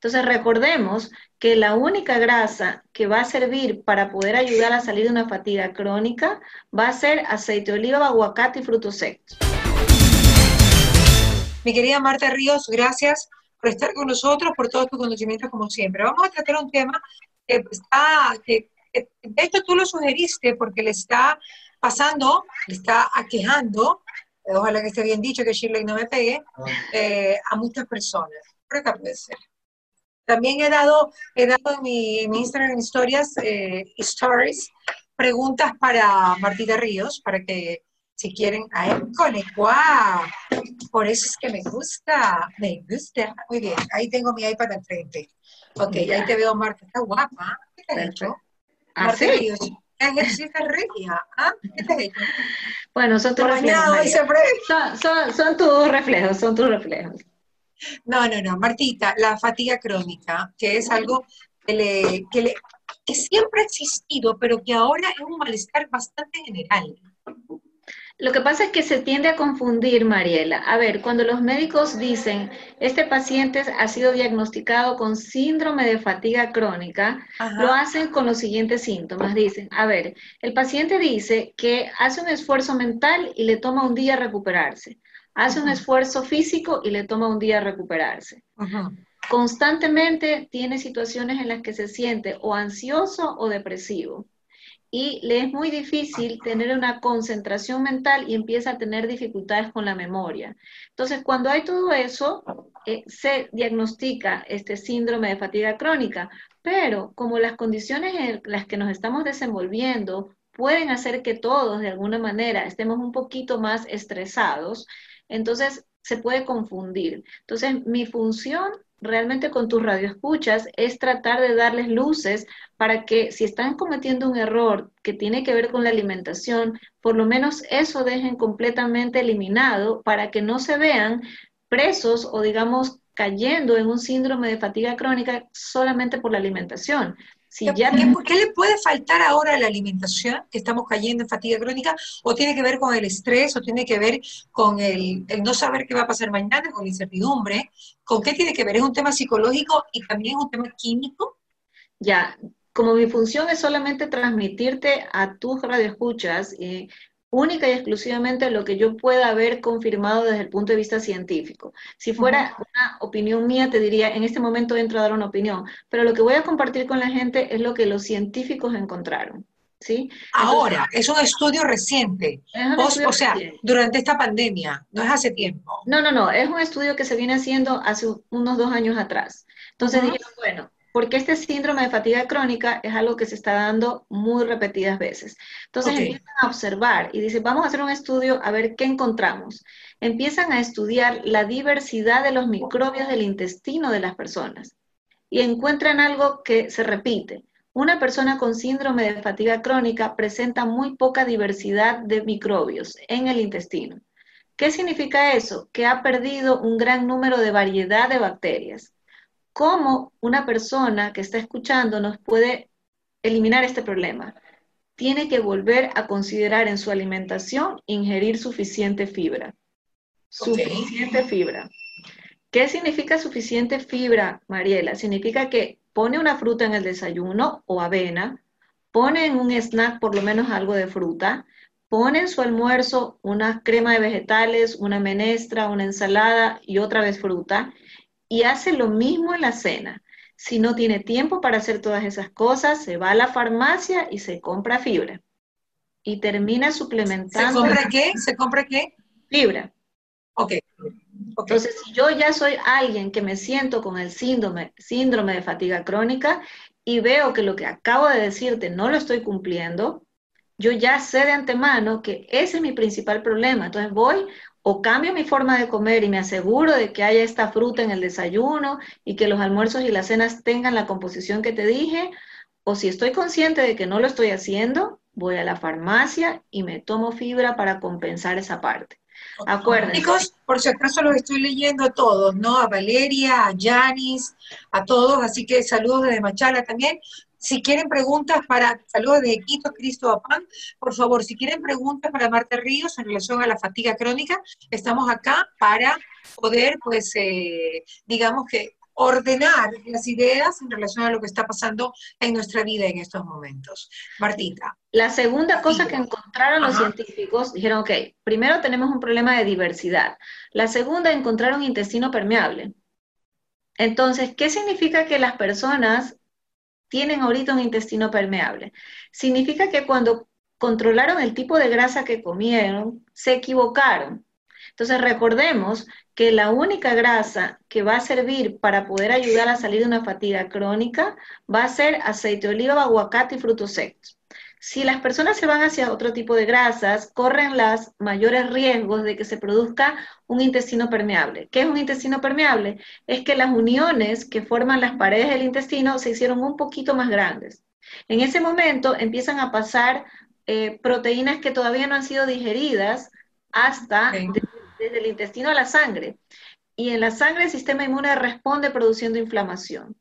Entonces recordemos que la única grasa que va a servir para poder ayudar a salir de una fatiga crónica va a ser aceite de oliva, aguacate y frutos secos. Mi querida Marta Ríos, gracias por estar con nosotros, por todos tus conocimientos como siempre. Vamos a tratar un tema que está, que, de hecho tú lo sugeriste porque le está pasando, le está aquejando, ojalá que esté bien dicho, que Shirley no me pegue, eh, a muchas personas. Por acá puede ser. También he dado, he dado en mi, Instagram historias, eh, stories, preguntas para Martita Ríos, para que si quieren, a él, ¡guau! Por eso es que me gusta, me gusta. Muy bien, ahí tengo mi iPad al frente. Ok, ahí te veo, Marta, está guapa. ¿Qué te has hecho? ¿Ah, Marta sí? Ríos, ejercicio regia. ¿Ah? ¿Qué te has hecho? Bueno, son tus reflejos. Son, son, son tus reflejos, son tus reflejos. No, no, no, Martita, la fatiga crónica, que es algo que, le, que, siempre ha existido, pero que ahora es un malestar bastante general. Lo que pasa es que se tiende a confundir, Mariela. A ver, cuando los médicos dicen, este paciente ha sido diagnosticado con síndrome de fatiga crónica, lo hacen con los siguientes síntomas. Dicen, a ver, el paciente dice que hace un esfuerzo mental y le toma un día recuperarse hace un esfuerzo físico y le toma un día recuperarse. Constantemente tiene situaciones en las que se siente o ansioso o depresivo y le es muy difícil tener una concentración mental y empieza a tener dificultades con la memoria. Entonces, cuando hay todo eso, eh, se diagnostica este síndrome de fatiga crónica, pero como las condiciones en las que nos estamos desenvolviendo pueden hacer que todos de alguna manera estemos un poquito más estresados, entonces se puede confundir. Entonces, mi función realmente con tus radioescuchas es tratar de darles luces para que si están cometiendo un error que tiene que ver con la alimentación, por lo menos eso dejen completamente eliminado para que no se vean presos o digamos cayendo en un síndrome de fatiga crónica solamente por la alimentación, ¿Qué, le puede faltar ahora a la alimentación, que estamos cayendo en fatiga crónica? ¿O tiene que ver con el estrés? ¿O tiene que ver con el, no saber qué va a pasar mañana, con la incertidumbre? ¿Con qué tiene que ver? ¿Es un tema psicológico y también un tema químico? Ya, como mi función es solamente transmitirte a tus radioescuchas eh, única y exclusivamente lo que yo pueda haber confirmado desde el punto de vista científico. Si fuera una opinión mía, te diría, en este momento entro a dar una opinión, pero lo que voy a compartir con la gente es lo que los científicos encontraron. ¿Sí? Ahora, es un estudio reciente, o, sea, durante esta pandemia, no es hace tiempo. No, no, no, es un estudio que se viene haciendo hace unos dos años atrás. Entonces dijeron, bueno, porque este síndrome de fatiga crónica es algo que se está dando muy repetidas veces. Entonces empiezan a observar y dicen, vamos a hacer un estudio a ver qué encontramos. Empiezan a estudiar la diversidad de los microbios del intestino de las personas y encuentran algo que se repite. Una persona con síndrome de fatiga crónica presenta muy poca diversidad de microbios en el intestino. ¿Qué significa eso? Que ha perdido un gran número de variedad de bacterias cómo una persona que está escuchando nos puede eliminar este problema. Tiene que volver a considerar en su alimentación ingerir suficiente fibra. Suficiente fibra. ¿Qué significa suficiente fibra, Mariela? Significa que pone una fruta en el desayuno o avena, pone en un snack por lo menos algo de fruta, pone en su almuerzo una crema de vegetales, una menestra, una ensalada y otra vez fruta y hace lo mismo en la cena. Si no tiene tiempo para hacer todas esas cosas, se va a la farmacia y se compra fibra. Y termina suplementando. ¿Se compra qué? ¿Se compra qué? Fibra. Ok. Entonces, si yo ya soy alguien que me siento con el síndrome, síndrome de fatiga crónica y veo que lo que acabo de decirte no lo estoy cumpliendo, yo ya sé de antemano que ese es mi principal problema. Entonces voy o cambio mi forma de comer y me aseguro de que haya esta fruta en el desayuno y que los almuerzos y las cenas tengan la composición que te dije, o si estoy consciente de que no lo estoy haciendo, voy a la farmacia y me tomo fibra para compensar esa parte. Acuérdense. Chicos, por si acaso los estoy leyendo a todos, ¿no? A Valeria, a Yanis, a todos, así que saludos desde Machala también. Si quieren preguntas para, saludos de Quito, Cristo Apán, por favor, si quieren preguntas para Marta Ríos en relación a la fatiga crónica, estamos acá para poder, pues, eh, digamos que ordenar las ideas en relación a lo que está pasando en nuestra vida en estos momentos. Martita. La segunda cosa que encontraron los científicos, dijeron, ok, primero tenemos un problema de diversidad. La segunda, encontraron intestino permeable. Entonces, ¿qué significa que las personas tienen ahorita un intestino permeable? Significa que cuando controlaron el tipo de grasa que comieron, se equivocaron. Entonces recordemos que la única grasa que va a servir para poder ayudar a salir de una fatiga crónica va a ser aceite de oliva, aguacate y frutos secos. Si las personas se van hacia otro tipo de grasas, corren los mayores riesgos de que se produzca un intestino permeable. ¿Qué es un intestino permeable? Es que las uniones que forman las paredes del intestino se hicieron un poquito más grandes. En ese momento empiezan a pasar eh, proteínas que todavía no han sido digeridas hasta desde el intestino a la sangre. Y en la sangre el sistema inmune responde produciendo inflamación.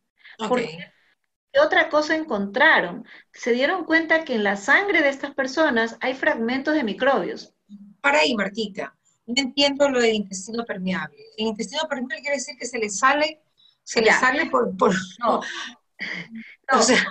¿Qué otra cosa encontraron? Se dieron cuenta que en la sangre de estas personas hay fragmentos de microbios. Para ahí, Martita, no entiendo lo del intestino permeable. El intestino permeable quiere decir que se le sale, se le sale por... No, no. o sea,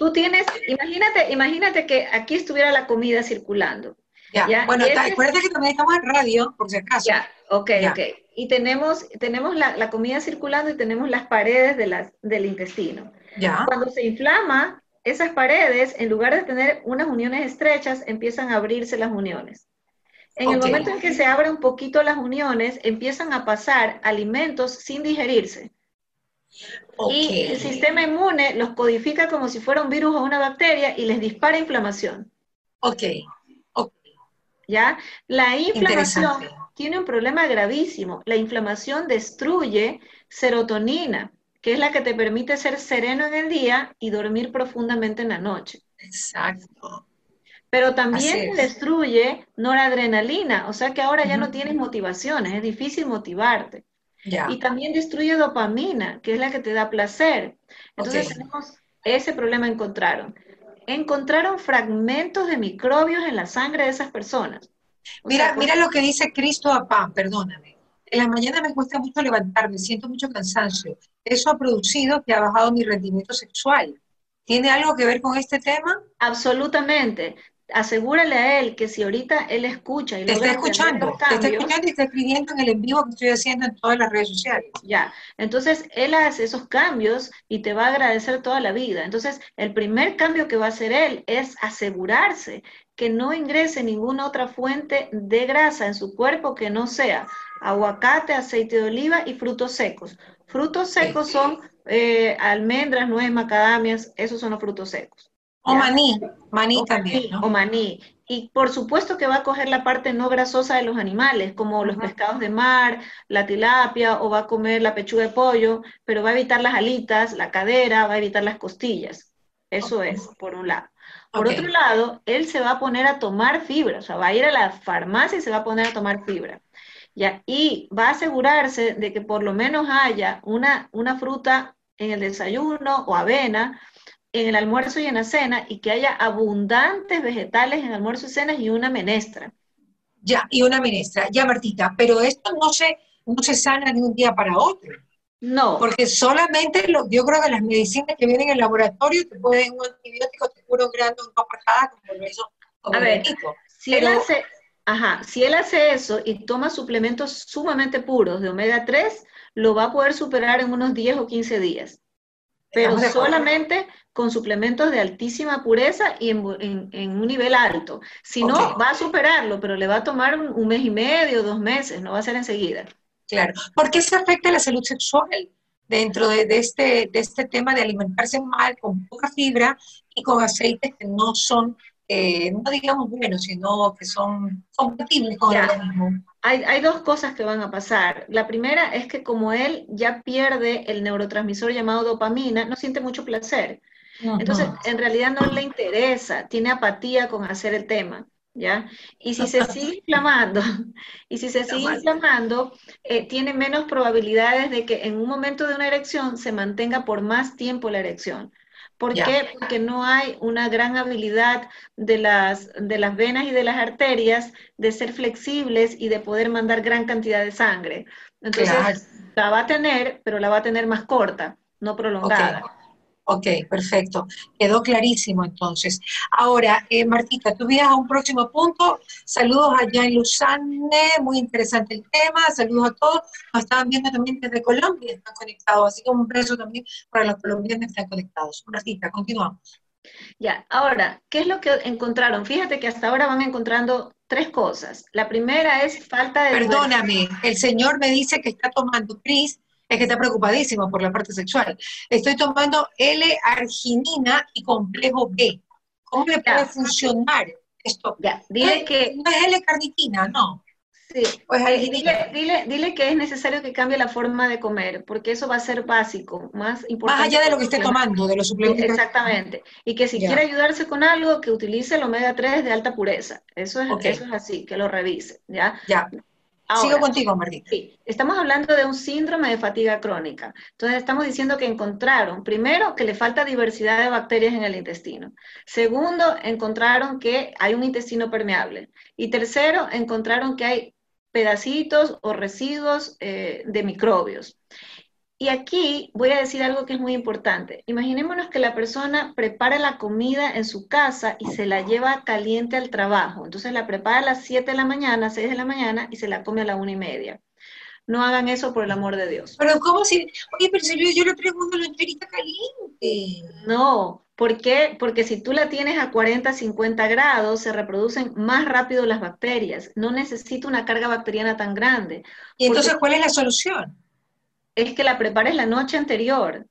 Tú tienes, imagínate, imagínate que aquí estuviera la comida circulando. Ya, bueno, acuérdate que también estamos en radio, por si acaso. Ya, ok, ok. Y tenemos, tenemos la, comida circulando y tenemos las paredes de las, del intestino. Ya. Cuando se inflama, esas paredes, en lugar de tener unas uniones estrechas, empiezan a abrirse las uniones. En el momento en que se abren un poquito las uniones, empiezan a pasar alimentos sin digerirse. Y el sistema inmune los codifica como si fuera un virus o una bacteria y les dispara inflamación. Ok. ¿Ya? La inflamación tiene un problema gravísimo. La inflamación destruye serotonina, que es la que te permite ser sereno en el día y dormir profundamente en la noche. Exacto. Pero también destruye noradrenalina, o sea que ahora ya no tienes motivaciones, es difícil motivarte. Y también destruye dopamina, que es la que te da placer. Entonces tenemos ese problema encontraron. Encontraron fragmentos de microbios en la sangre de esas personas. mira, mira lo que dice Cristo Apá, perdóname. En la mañana me cuesta mucho levantarme, siento mucho cansancio. Eso ha producido que ha bajado mi rendimiento sexual. ¿Tiene algo que ver con este tema? Absolutamente asegúrale a él que si ahorita él escucha y te está escuchando, te está escuchando y está escribiendo en el en vivo que estoy haciendo en todas las redes sociales. Ya, entonces él hace esos cambios y te va a agradecer toda la vida. Entonces, el primer cambio que va a hacer él es asegurarse que no ingrese ninguna otra fuente de grasa en su cuerpo que no sea aguacate, aceite de oliva y frutos secos. Frutos secos son eh, almendras, nueces, macadamias, esos son los frutos secos. O maní, maní también. O maní. Y por supuesto que va a coger la parte no grasosa de los animales, como los pescados de mar, la tilapia, o va a comer la pechuga de pollo, pero va a evitar las alitas, la cadera, va a evitar las costillas. Eso es, por un lado. Por otro lado, él se va a poner a tomar fibra, o sea, va a ir a la farmacia y se va a poner a tomar fibra. ¿Ya? Y va a asegurarse de que por lo menos haya una, una fruta en el desayuno o avena, en el almuerzo y en la cena y que haya abundantes vegetales en almuerzo y cenas y una menestra. Ya, y una menestra. Ya, Martita, pero esto no se, no se sana de un día para otro. No. Porque solamente lo, yo creo que las medicinas que vienen en el laboratorio te pueden, un antibiótico te cura un grano una como lo hizo A ver, si él hace, ajá, si él hace eso y toma suplementos sumamente puros de omega 3, lo va a poder superar en unos 10 o 15 días. Pero solamente con suplementos de altísima pureza y en, un nivel alto. Si no, va a superarlo, pero le va a tomar un, mes y medio, dos meses, no va a ser enseguida. Claro. ¿Por qué se afecta la salud sexual dentro de, este, de este tema de alimentarse mal, con poca fibra y con aceites que no son, eh, no digamos buenos, sino que son compatibles con el organismo? Hay, hay, dos cosas que van a pasar. La primera es que como él ya pierde el neurotransmisor llamado dopamina, no siente mucho placer. Entonces, en realidad no le interesa, tiene apatía con hacer el tema, ¿ya? Y si se sigue inflamando, y si se sigue inflamando, eh, tiene menos probabilidades de que en un momento de una erección se mantenga por más tiempo la erección. ¿Por qué? Porque no hay una gran habilidad de las, de las venas y de las arterias de ser flexibles y de poder mandar gran cantidad de sangre. Entonces, la va a tener, pero la va a tener más corta, no prolongada. Ok, perfecto. Quedó clarísimo entonces. Ahora, eh, Martita, tú vienes a un próximo punto. Saludos allá en Luzane, muy interesante el tema. Saludos a todos. Nos estaban viendo también desde Colombia, están conectados. Así como un beso también para los colombianos que están conectados. Martita, continuamos. Ya, ahora, ¿qué es lo que encontraron? Fíjate que hasta ahora van encontrando tres cosas. La primera es falta de... Perdóname, el señor me dice que está tomando, Cris, es que está preocupadísimo por la parte sexual. Estoy tomando L-arginina y complejo B. ¿Cómo le puede funcionar esto? Ya, dile que... No es L-carnitina, no. Sí, pues dile, dile, dile, que es necesario que cambie la forma de comer, porque eso va a ser básico, más importante. Más allá de lo que esté tomando, de los suplementos. Exactamente. Y que si quiere ayudarse con algo, que utilice el omega 3 de alta pureza. Eso es, eso es así, que lo revise. ¿ya? Ya. Sigo contigo, Martín. Sí, estamos hablando de un síndrome de fatiga crónica. Entonces, estamos diciendo que encontraron, primero, que le falta diversidad de bacterias en el intestino. Segundo, encontraron que hay un intestino permeable. Y tercero, encontraron que hay pedacitos o residuos eh, de microbios. Y aquí voy a decir algo que es muy importante. Imaginémonos que la persona prepara la comida en su casa y se la lleva caliente al trabajo. Entonces la prepara a las 7 de la mañana, 6 de la mañana y se la come a la una y media. No hagan eso por el amor de Dios. Pero ¿cómo si? Oye, pero si yo, le traigo una loncherita caliente. No, ¿por qué? Porque si tú la tienes a 40, 50 grados, se reproducen más rápido las bacterias. No necesita una carga bacteriana tan grande. ¿Y entonces cuál es la solución? Es que la prepares la noche anterior,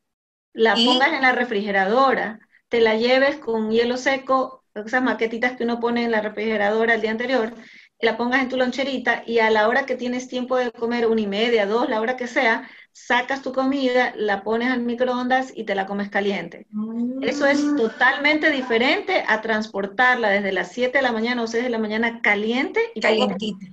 la pongas en la refrigeradora, te la lleves con hielo seco, esas maquetitas que uno pone en la refrigeradora el día anterior, la pongas en tu loncherita y a la hora que tienes tiempo de comer, una y media, dos, la hora que sea, sacas tu comida, la pones al microondas y te la comes caliente. Eso es mm. totalmente diferente a transportarla desde las 7 de la mañana o 6 de la mañana caliente y calientita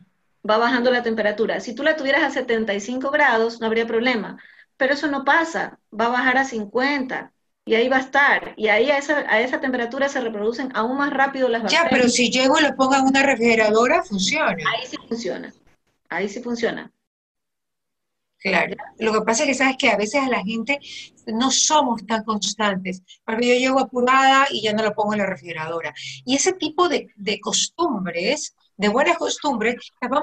va bajando la temperatura. Si tú la tuvieras a 75 grados, no habría problema, pero eso no pasa, va a bajar a 50 y ahí va a estar. Y ahí a esa, a esa temperatura se reproducen aún más rápido las bacterias. Ya, pero si llego y lo pongo en una refrigeradora, funciona. Ahí sí funciona, ahí sí funciona. Claro, lo que pasa es que sabes que a veces a la gente no somos tan constantes, porque yo llego apurada y ya no lo pongo en la refrigeradora. Y ese tipo de, de costumbres de buenas costumbres,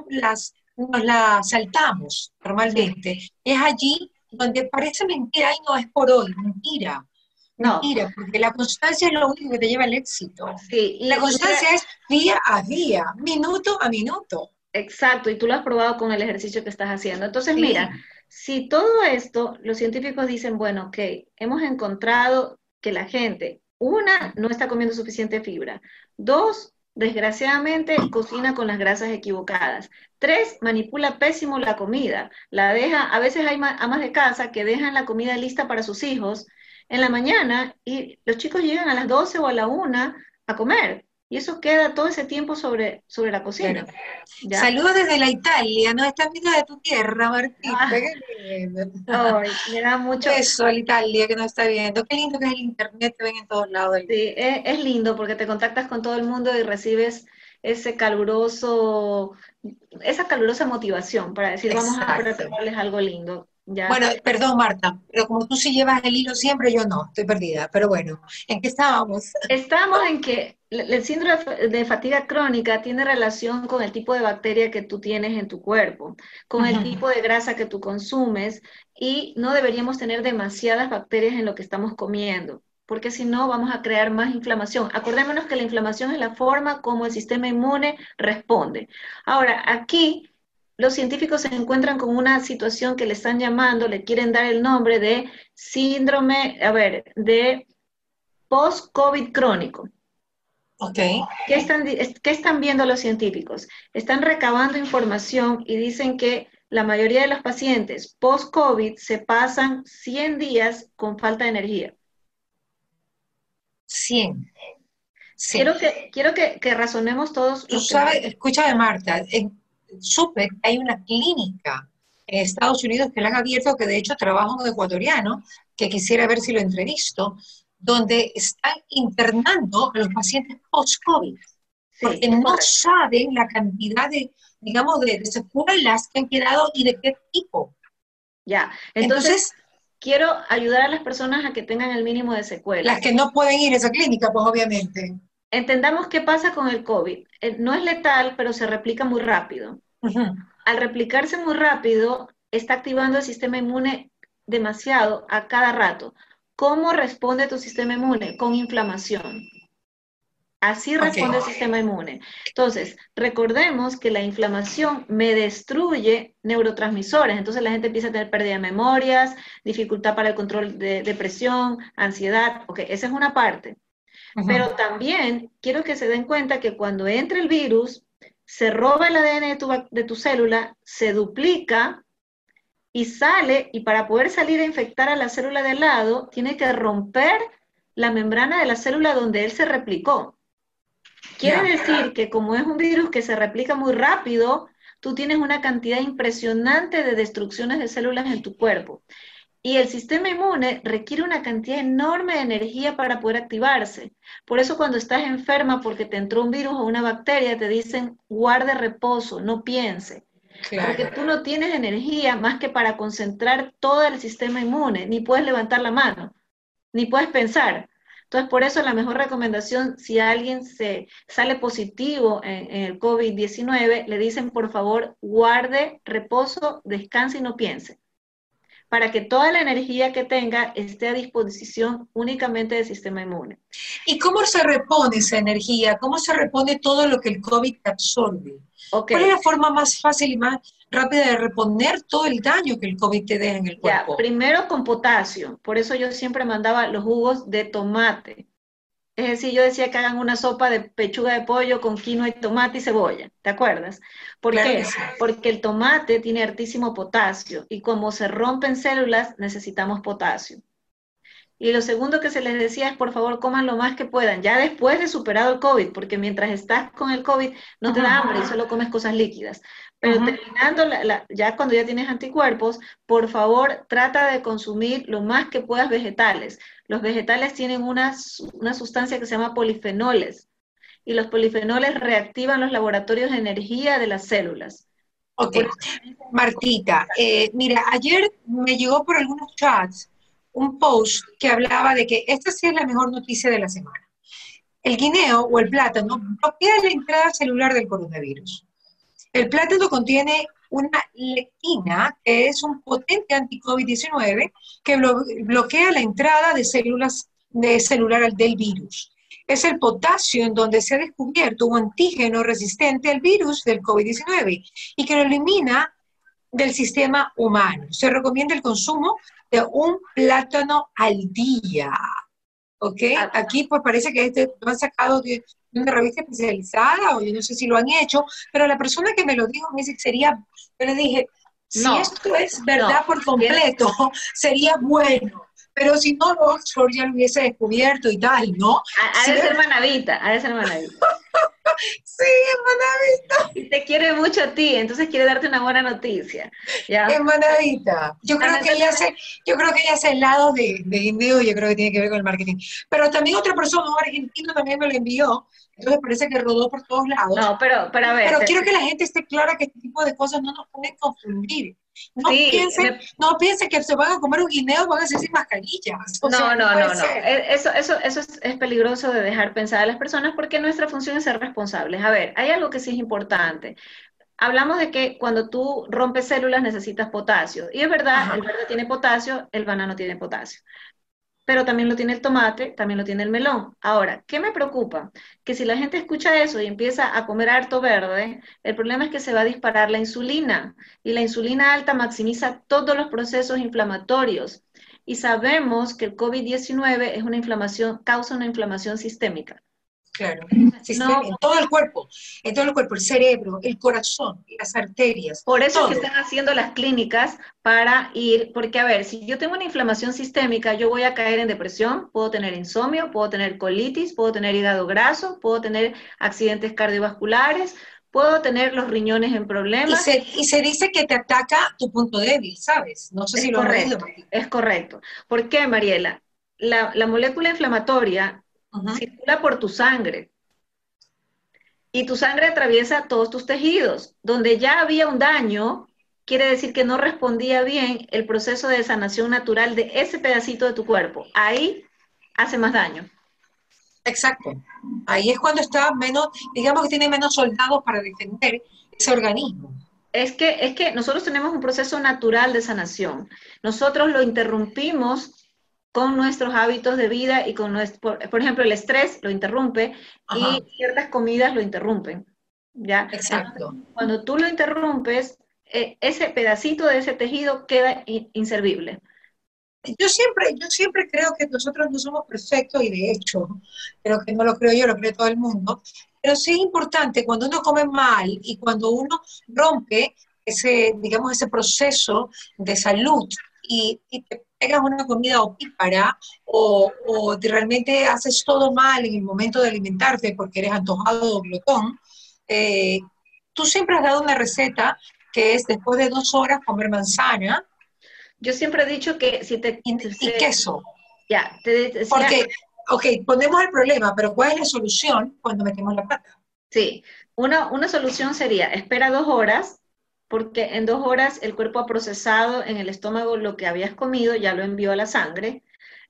las, nos las saltamos normalmente. Es allí donde parece mentira y no es por hoy, mentira. No. Mentira, porque la constancia es lo único que te lleva al éxito. Sí, la constancia es día a día, minuto a minuto. Exacto, y tú lo has probado con el ejercicio que estás haciendo. Entonces, mira, si todo esto, los científicos dicen, bueno, ok, hemos encontrado que la gente, una, no está comiendo suficiente fibra, dos, Desgraciadamente, cocina con las grasas equivocadas. Tres, manipula pésimo la comida. La deja, a veces hay amas de casa que dejan la comida lista para sus hijos en la mañana y los chicos llegan a las 12 o a la 1 a comer. Y eso queda todo ese tiempo sobre, sobre la cocina. Saludos desde la Italia, ¿no? Estás viendo de tu tierra, Martín. Ah. me da mucho... Eso, la Italia que nos está viendo. Qué lindo que es el internet, te ven en todos lados. Sí, es, lindo porque te contactas con todo el mundo y recibes ese caluroso, esa calurosa motivación para decir, vamos a prepararles algo lindo. Bueno, perdón Marta, pero como tú sí llevas el hilo siempre, yo no, estoy perdida. Pero bueno, ¿en qué estábamos? Estábamos en que el síndrome de fatiga crónica tiene relación con el tipo de bacteria que tú tienes en tu cuerpo, con el tipo de grasa que tú consumes y no deberíamos tener demasiadas bacterias en lo que estamos comiendo, porque si no vamos a crear más inflamación. Acordémonos que la inflamación es la forma como el sistema inmune responde. Ahora, aquí los científicos se encuentran con una situación que le están llamando, le quieren dar el nombre de síndrome, a ver, de post-COVID crónico. Ok. ¿Qué están, ¿Qué están viendo los científicos? Están recabando información y dicen que la mayoría de los pacientes post-COVID se pasan 100 días con falta de energía. 100. Quiero, que, quiero que, razonemos todos. Tú sabes, escúchame Marta, en supe que hay una clínica en Estados Unidos que la han abierto, que de hecho trabaja un ecuatoriano, que quisiera ver si lo entrevisto, donde están internando a los pacientes post-COVID, porque no saben la cantidad de, digamos, de, secuelas que han quedado y de qué tipo. Ya, entonces, quiero ayudar a las personas a que tengan el mínimo de secuelas. Las que no pueden ir a esa clínica, pues obviamente. Entendamos qué pasa con el COVID. Eh, no es letal, pero se replica muy rápido. Al replicarse muy rápido, está activando el sistema inmune demasiado a cada rato. ¿Cómo responde tu sistema inmune? Con inflamación. Así responde el sistema inmune. Entonces, recordemos que la inflamación me destruye neurotransmisores. Entonces la gente empieza a tener pérdida de memorias, dificultad para el control de depresión, ansiedad. Ok, esa es una parte. Pero también quiero que se den cuenta que cuando entra el virus, se roba el ADN de tu, de tu célula, se duplica y sale, y para poder salir a infectar a la célula de lado, tiene que romper la membrana de la célula donde él se replicó. Quiere decir que como es un virus que se replica muy rápido, tú tienes una cantidad impresionante de destrucciones de células en tu cuerpo. Y el sistema inmune requiere una cantidad enorme de energía para poder activarse. Por eso cuando estás enferma porque te entró un virus o una bacteria, te dicen guarde reposo, no piense. Porque tú no tienes energía más que para concentrar todo el sistema inmune, ni puedes levantar la mano, ni puedes pensar. Entonces, por eso la mejor recomendación, si alguien se sale positivo en, el COVID-19, le dicen, por favor, guarde reposo, descanse y no piense para que toda la energía que tenga esté a disposición únicamente del sistema inmune. ¿Y cómo se repone esa energía? ¿Cómo se repone todo lo que el COVID absorbe? ¿Cuál es la forma más fácil y más rápida de reponer todo el daño que el COVID te deja en el cuerpo? primero con potasio. Por eso yo siempre mandaba los jugos de tomate. Es decir, yo decía que hagan una sopa de pechuga de pollo con quinoa y tomate y cebolla, ¿te acuerdas? ¿Por qué? Porque el tomate tiene altísimo potasio y como se rompen células, necesitamos potasio. Y lo segundo que se les decía es, por favor, coman lo más que puedan, ya después de superado el COVID, porque mientras estás con el COVID no te da hambre y solo comes cosas líquidas. Pero terminando, ya cuando ya tienes anticuerpos, por favor, trata de consumir lo más que puedas vegetales. Los vegetales tienen una, una sustancia que se llama polifenoles, y los polifenoles reactivan los laboratorios de energía de las células. Ok, Martita, eh, mira, ayer me llegó por algunos chats un post que hablaba de que esta sí es la mejor noticia de la semana. El guineo o el plátano bloquea la entrada celular del coronavirus. El plátano contiene una lectina, que es un potente anti-COVID-19, que bloquea la entrada de células de celular del virus. Es el potasio en donde se ha descubierto un antígeno resistente al virus del COVID-19 y que lo elimina del sistema humano. Se recomienda el consumo de un plátano al día. ¿Ok? Ah. Aquí pues parece que este lo han sacado de una revista especializada o yo no sé si lo han hecho, pero la persona que me lo dijo me dice que sería, yo le dije, si esto es verdad por completo, sería bueno. Pero si no, Oxford ya lo hubiese descubierto y tal, ¿no? Ha, de ser manavita, ha de ser manavita. sí, manavita. Y te quiere mucho a ti, entonces quiere darte una buena noticia. ¿ya? Es manavita. Yo creo, que ella hace, yo creo que ella hace helado de, de indio, yo creo que tiene que ver con el marketing. Pero también otra persona, un argentino, también me lo envió, entonces parece que rodó por todos lados. No, pero, pero a ver. Pero quiero que la gente esté clara que este tipo de cosas no nos pueden confundir. No, piensen, no piensen que se van a comer un guineo, van a hacer sin mascarillas. no, no, no, no. E, eso, eso, eso es, es, peligroso de dejar pensar a las personas porque nuestra función es ser responsables. A ver, hay algo que sí es importante. Hablamos de que cuando tú rompes células necesitas potasio. Y es verdad, el verde tiene potasio, el banano tiene potasio pero también lo tiene el tomate, también lo tiene el melón. Ahora, ¿qué me preocupa? Que si la gente escucha eso y empieza a comer harto verde, el problema es que se va a disparar la insulina y la insulina alta maximiza todos los procesos inflamatorios. Y sabemos que el COVID-19 es una inflamación, causa una inflamación sistémica. Claro, en todo el cuerpo, en todo el cuerpo, el cerebro, el corazón, las arterias. Por eso que están haciendo las clínicas para ir, porque a ver, si yo tengo una inflamación sistémica, yo voy a caer en depresión, puedo tener insomnio, puedo tener colitis, puedo tener hígado graso, puedo tener accidentes cardiovasculares, puedo tener los riñones en problemas. Y se, dice que te ataca tu punto débil, ¿sabes? No sé si lo correcto, Es correcto. ¿Por qué, Mariela? la, molécula inflamatoria circula por tu sangre y tu sangre atraviesa todos tus tejidos. Donde ya había un daño, quiere decir que no respondía bien el proceso de sanación natural de ese pedacito de tu cuerpo. Ahí hace más daño. Exacto. Ahí es cuando está menos, digamos que tiene menos soldados para defender ese organismo. Es que, es que nosotros tenemos un proceso natural de sanación. Nosotros lo interrumpimos con nuestros hábitos de vida y con nuestro, por, ejemplo, el estrés lo interrumpe y ciertas comidas lo interrumpen. ¿ya? Exacto. Cuando tú lo interrumpes, eh, ese pedacito de ese tejido queda inservible. Yo siempre, yo siempre creo que nosotros no somos perfectos y de hecho, creo que no lo creo yo, lo cree todo el mundo, pero sí es importante cuando uno come mal y cuando uno rompe ese, digamos, ese proceso de salud y, y te pegas una comida opípara o, o realmente haces todo mal en el momento de alimentarte porque eres antojado o glotón, eh, tú siempre has dado una receta que es después de dos horas comer manzana. Yo siempre he dicho que si te... Y, queso. Ya, te Porque, ok, ponemos el problema, pero ¿cuál es la solución cuando metemos la pata? Sí, una, una solución sería, espera dos horas, porque en dos horas el cuerpo ha procesado en el estómago lo que habías comido, ya lo envió a la sangre,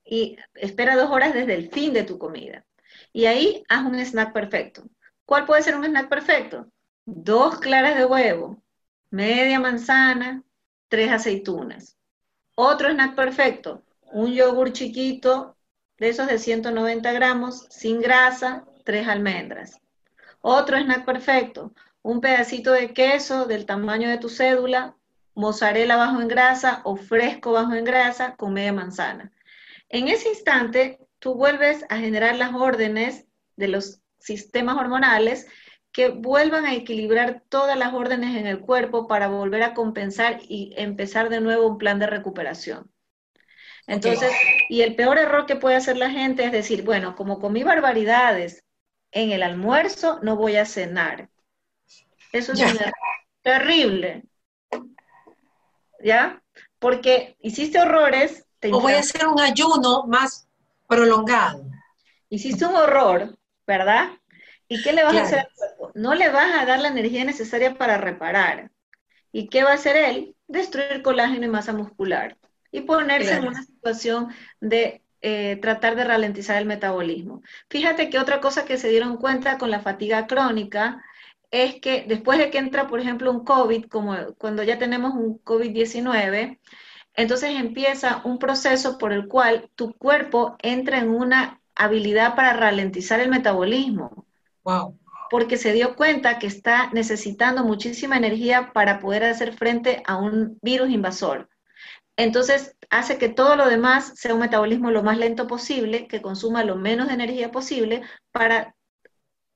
y espera dos horas desde el fin de tu comida. Y ahí haz un snack perfecto. ¿Cuál puede ser un snack perfecto? Dos claras de huevo, media manzana, tres aceitunas. Otro snack perfecto, un yogur chiquito de esos de 190 gramos, sin grasa, tres almendras. Otro snack perfecto, un pedacito de queso del tamaño de tu cédula, mozzarella bajo en grasa o fresco bajo en grasa con media manzana. En ese instante, tú vuelves a generar las órdenes de los sistemas hormonales que vuelvan a equilibrar todas las órdenes en el cuerpo para volver a compensar y empezar de nuevo un plan de recuperación. Entonces, y el peor error que puede hacer la gente es decir, bueno, como comí barbaridades en el almuerzo, no voy a cenar. Eso es terrible. ¿Ya? Porque hiciste horrores. o voy a hacer un ayuno más prolongado. Hiciste un horror, ¿verdad? ¿Y qué le vas a hacer al cuerpo? No le vas a dar la energía necesaria para reparar. ¿Y qué va a hacer él? Destruir colágeno y masa muscular y ponerse en una situación de eh, tratar de ralentizar el metabolismo. Fíjate que otra cosa que se dieron cuenta con la fatiga crónica es que después de que entra, por ejemplo, un COVID, como cuando ya tenemos un COVID-19, entonces empieza un proceso por el cual tu cuerpo entra en una habilidad para ralentizar el metabolismo. Wow. Porque se dio cuenta que está necesitando muchísima energía para poder hacer frente a un virus invasor. Entonces hace que todo lo demás sea un metabolismo lo más lento posible, que consuma lo menos de energía posible para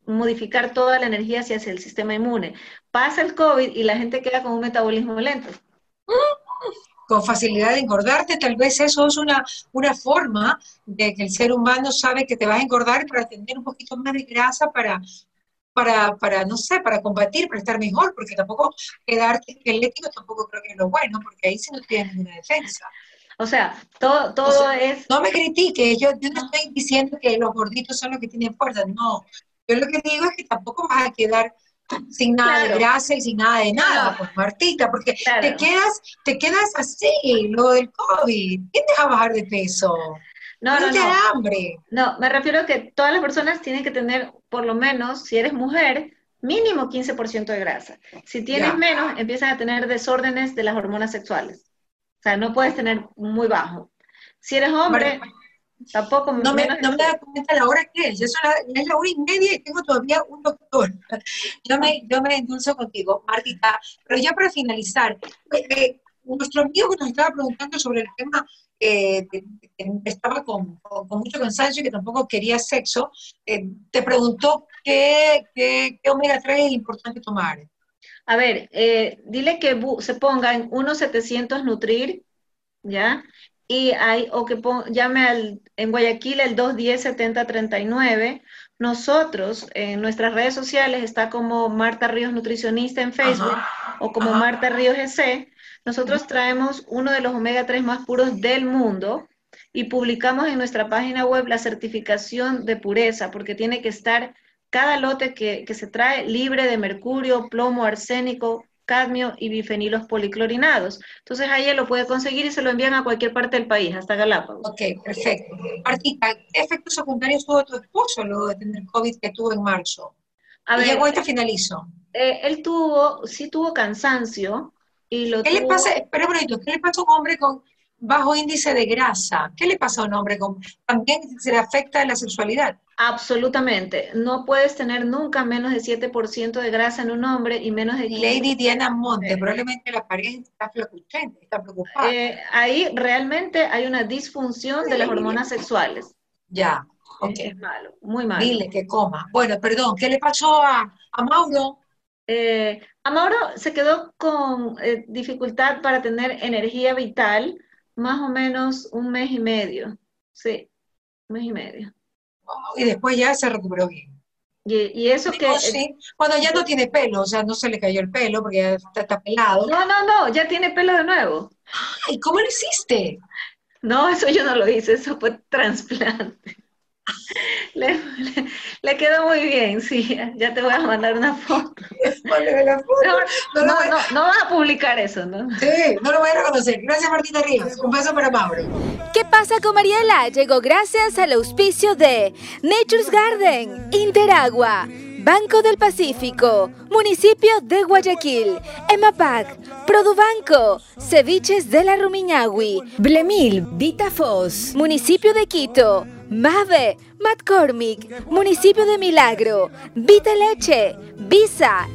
modificar toda la energía hacia el sistema inmune. Pasa el COVID y la gente queda con un metabolismo lento. Con facilidad de engordarte, tal vez eso es una, una forma de que el ser humano sabe que te vas a engordar para tener un poquito más de grasa para, para, para, no sé, para combatir, para estar mejor, porque tampoco quedarte esquelético tampoco creo que es lo bueno, porque ahí sí no tienes ninguna defensa. O sea, todo, todo es... No me critiques, yo, yo no estoy diciendo que los gorditos son los que tienen fuerza, no. Yo lo que digo es que tampoco vas a quedar sin nada de grasa y sin nada de nada, pues Martita, porque te quedas, te quedas así, lo del COVID. ¿Quién te va a bajar de peso? No, no, no. hambre. No, me refiero a que todas las personas tienen que tener, por lo menos, si eres mujer, mínimo 15% de grasa. Si tienes menos, empiezan a tener desórdenes de las hormonas sexuales. O sea, no puedes tener muy bajo. Si eres hombre, Tampoco no me, no me da cuenta la hora que es. es la hora y media y tengo todavía un doctor. Yo me, yo me endulzo contigo, Martita. Pero ya para finalizar, eh, eh, nuestro amigo que nos estaba preguntando sobre el tema eh, que estaba con, con, mucho cansancio y que tampoco quería sexo, te preguntó qué, qué, qué, omega 3 es importante tomar. A ver, dile que se ponga en 1.700 Nutrir, ¿ya? Y hay, o que llame al, en Guayaquil el 210-7039. Nosotros, en nuestras redes sociales, está como Marta Ríos Nutricionista en Facebook o como Marta Ríos GC. Nosotros traemos uno de los omega 3 más puros del mundo y publicamos en nuestra página web la certificación de pureza, porque tiene que estar cada lote que, que se trae libre de mercurio, plomo, arsénico, cadmio y bifenilos policlorinados. Entonces ahí él lo puede conseguir y se lo envían a cualquier parte del país, hasta Galápagos. Ok, perfecto. Martita, ¿qué efectos secundarios tuvo tu esposo luego de tener COVID que tuvo en marzo? A ver, llegó este finalizó. Eh, él tuvo, sí tuvo cansancio y lo ¿Qué le pasa, espera un momento, ¿qué le pasa a un hombre con bajo índice de grasa? ¿Qué le pasa a un hombre con, también se le afecta la sexualidad? Absolutamente. No puedes tener nunca menos de 7% de grasa en un hombre y menos de... Lady Diana Monte, probablemente la pareja está flacuchente, está preocupada. Eh, ahí realmente hay una disfunción de las hormonas sexuales. Ya, ok. Es malo, muy malo. Dile que coma. Bueno, perdón, ¿qué le pasó a, a Mauro? Eh, a Mauro se quedó con eh, dificultad para tener energía vital más o menos un mes y medio. Sí, un mes y medio y después ya se recuperó bien. Y, eso que... Sí. Bueno, ya no tiene pelo, o sea, no se le cayó el pelo porque ya está, pelado. No, no, no, ya tiene pelo de nuevo. ¿Y cómo lo hiciste? No, eso yo no lo hice, eso fue trasplante. Le, le, quedó muy bien, sí. Ya te voy a mandar una foto. la foto. No, no, no, no, vas a publicar eso, ¿no? Sí, no lo voy a reconocer. Gracias, Martita Ríos. Un beso para Mauro. ¿Qué pasa con Mariela? Llegó gracias al auspicio de Nature's Garden, Interagua. Banco del Pacífico, Municipio de Guayaquil, EMAPAC, Produbanco, Ceviches de la Rumiñahui, Blemil, Vitafos, Municipio de Quito, Mave, McCormick, Municipio de Milagro, Vita Leche, Visa.